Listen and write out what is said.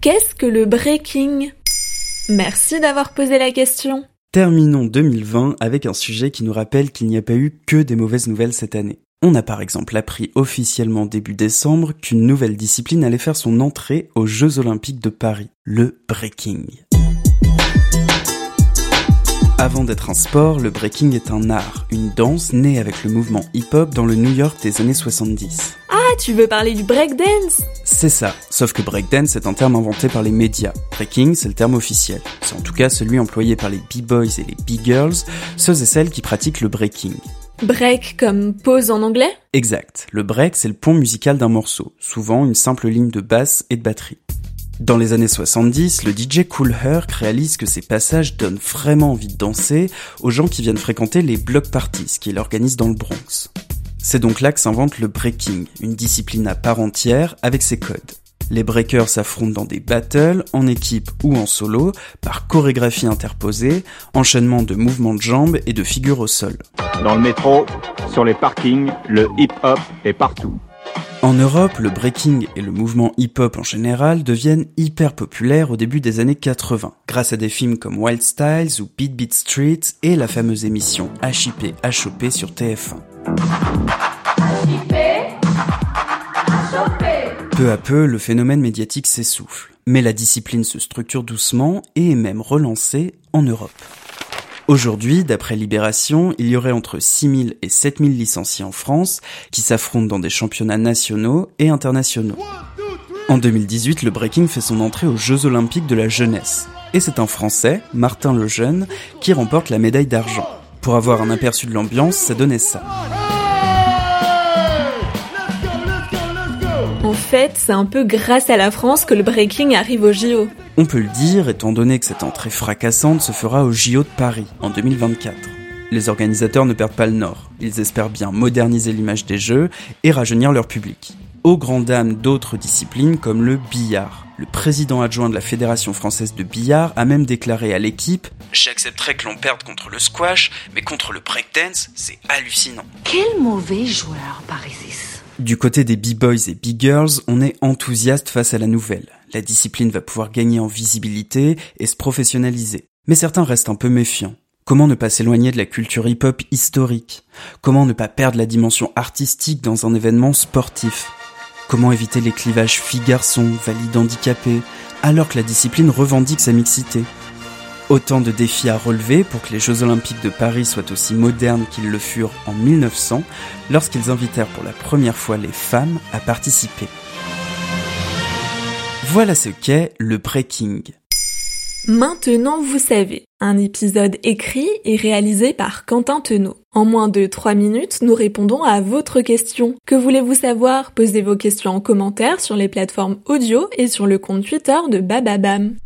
Qu'est-ce que le breaking? Merci d'avoir posé la question. Terminons 2020 avec un sujet qui nous rappelle qu'il n'y a pas eu que des mauvaises nouvelles cette année. On a par exemple appris officiellement début décembre qu'une nouvelle discipline allait faire son entrée aux Jeux Olympiques de Paris, le breaking. Avant d'être un sport, le breaking est un art, une danse née avec le mouvement hip-hop dans le New York des années 70. Ah, tu veux parler du breakdance? C'est ça, sauf que breakdance est un terme inventé par les médias. Breaking, c'est le terme officiel. C'est en tout cas celui employé par les b-boys et les b-girls, ceux et celles qui pratiquent le breaking. Break comme pause en anglais? Exact. Le break, c'est le pont musical d'un morceau, souvent une simple ligne de basse et de batterie. Dans les années 70, le DJ Cool Herc réalise que ces passages donnent vraiment envie de danser aux gens qui viennent fréquenter les block parties qu'il organise dans le Bronx. C'est donc là que s'invente le breaking, une discipline à part entière avec ses codes. Les breakers s'affrontent dans des battles, en équipe ou en solo, par chorégraphie interposée, enchaînement de mouvements de jambes et de figures au sol. Dans le métro, sur les parkings, le hip-hop est partout. En Europe, le breaking et le mouvement hip-hop en général deviennent hyper populaires au début des années 80, grâce à des films comme Wild Styles ou Beat Beat Street et la fameuse émission HIP HOP sur TF1. Peu à peu, le phénomène médiatique s'essouffle, mais la discipline se structure doucement et est même relancée en Europe. Aujourd'hui, d'après Libération, il y aurait entre 6000 et 7000 licenciés en France qui s'affrontent dans des championnats nationaux et internationaux. En 2018, le breaking fait son entrée aux Jeux Olympiques de la jeunesse. Et c'est un Français, Martin Lejeune, qui remporte la médaille d'argent. Pour avoir un aperçu de l'ambiance, ça donnait ça. Fait, c'est un peu grâce à la France que le breaking arrive au JO. On peut le dire, étant donné que cette entrée fracassante se fera au JO de Paris en 2024. Les organisateurs ne perdent pas le nord. Ils espèrent bien moderniser l'image des Jeux et rajeunir leur public. Aux grandes dames d'autres disciplines comme le billard. Le président adjoint de la Fédération française de billard a même déclaré à l'équipe J'accepterais que l'on perde contre le squash, mais contre le breakdance, c'est hallucinant. Quel mauvais joueur, Parisis. Du côté des b-boys et b-girls, on est enthousiaste face à la nouvelle. La discipline va pouvoir gagner en visibilité et se professionnaliser. Mais certains restent un peu méfiants. Comment ne pas s'éloigner de la culture hip-hop historique? Comment ne pas perdre la dimension artistique dans un événement sportif? Comment éviter les clivages filles-garçons, valides handicapés, alors que la discipline revendique sa mixité? Autant de défis à relever pour que les Jeux Olympiques de Paris soient aussi modernes qu'ils le furent en 1900, lorsqu'ils invitèrent pour la première fois les femmes à participer. Voilà ce qu'est le breaking. Maintenant vous savez, un épisode écrit et réalisé par Quentin Tenot. En moins de 3 minutes, nous répondons à votre question. Que voulez-vous savoir? Posez vos questions en commentaire sur les plateformes audio et sur le compte Twitter de Bababam.